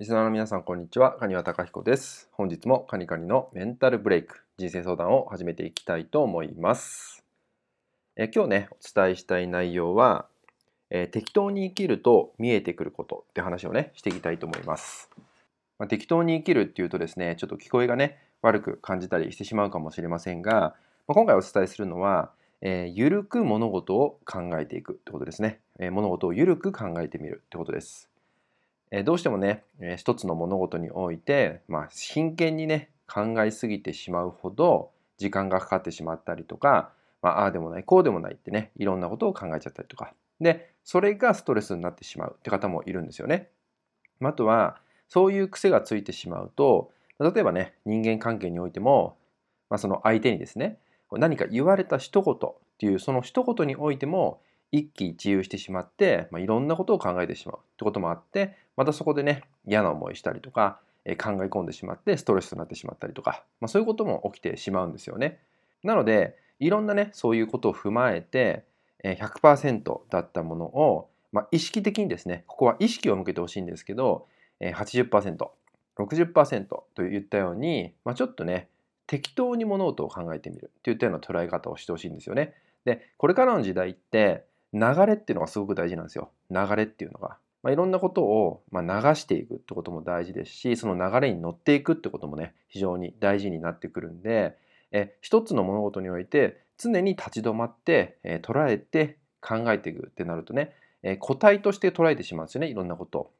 リスナーの皆さん、こんにちは。カニワタカヒコです。本日もカニカニのメンタルブレイク、人生相談を始めていきたいと思います。え今日ね、お伝えしたい内容は、え適当に生きると見えてくることって話をね、していきたいと思います。まあ、適当に生きるっていうとですね、ちょっと聞こえがね、悪く感じたりしてしまうかもしれませんが、まあ、今回お伝えするのは、えー、ゆるく物事を考えていくってことですね。えー、物事をゆるく考えてみるってことです。え、どうしてもね、え、一つの物事において、まあ、真剣にね、考えすぎてしまうほど時間がかかってしまったりとか、まあ、あでもない、こうでもないってね、いろんなことを考えちゃったりとか。で、それがストレスになってしまうって方もいるんですよね。あとは、そういう癖がついてしまうと、例えばね、人間関係においても、まあ、その相手にですね、何か言われた一言っていうその一言においても一喜一憂してしまって、まあ、いろんなことを考えてしまうってこともあってまたそこでね嫌な思いしたりとか、考え込んでしまってストレスとなってしまったりとか、まあ、そういうことも起きてしまうんですよね。なのでいろんなねそういうことを踏まえて100%だったものを、まあ、意識的にですねここは意識を向けてほしいんですけど 80%60% といったように、まあ、ちょっとね適当に物事を考えてみるっていったような捉え方をしてほしいんですよね。で、これからの時代って流れっていうのがすごく大事なんですよ。流れっていうのが。まあ、いろんなことを、ま流していくってことも大事ですし、その流れに乗っていくってこともね、非常に大事になってくるんで、え一つの物事において常に立ち止まって、え捉えて考えていくってなるとね、え個体として捉えてしまうんですよね、いろんなこと。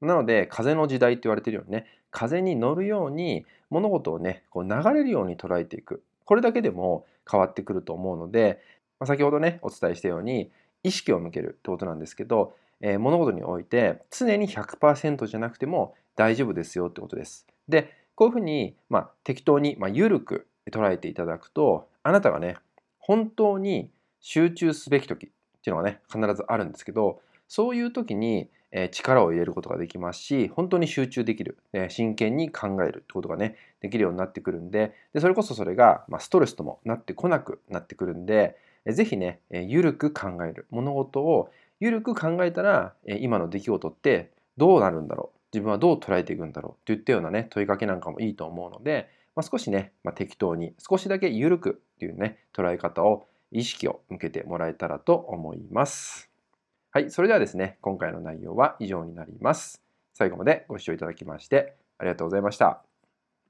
なので風の時代って言われてるようにね風に乗るように物事をねこう流れるように捉えていくこれだけでも変わってくると思うので、まあ、先ほどねお伝えしたように意識を向けるってことなんですけど、えー、物事において常に100%じゃなくても大丈夫ですよってことです。でこういうふうに、まあ、適当に、まあ、緩く捉えていただくとあなたがね本当に集中すべき時っていうのがね必ずあるんですけどそういう時にえ力を入れることができますし本当に集中できる、え真剣に考えるってことがねできるようになってくるんででそれこそそれが、まストレスともなってこなくなってくるんで是非ねゆるく考える物事をゆるく考えたら今の出来事ってどうなるんだろう自分はどう捉えていくんだろうといったようなね問いかけなんかもいいと思うので、まあ、少しね、まあ、適当に少しだけゆるくっていうね捉え方を意識を向けてもらえたらと思います。はい、それではですね、今回の内容は以上になります。最後までご視聴いただきましてありがとうございました。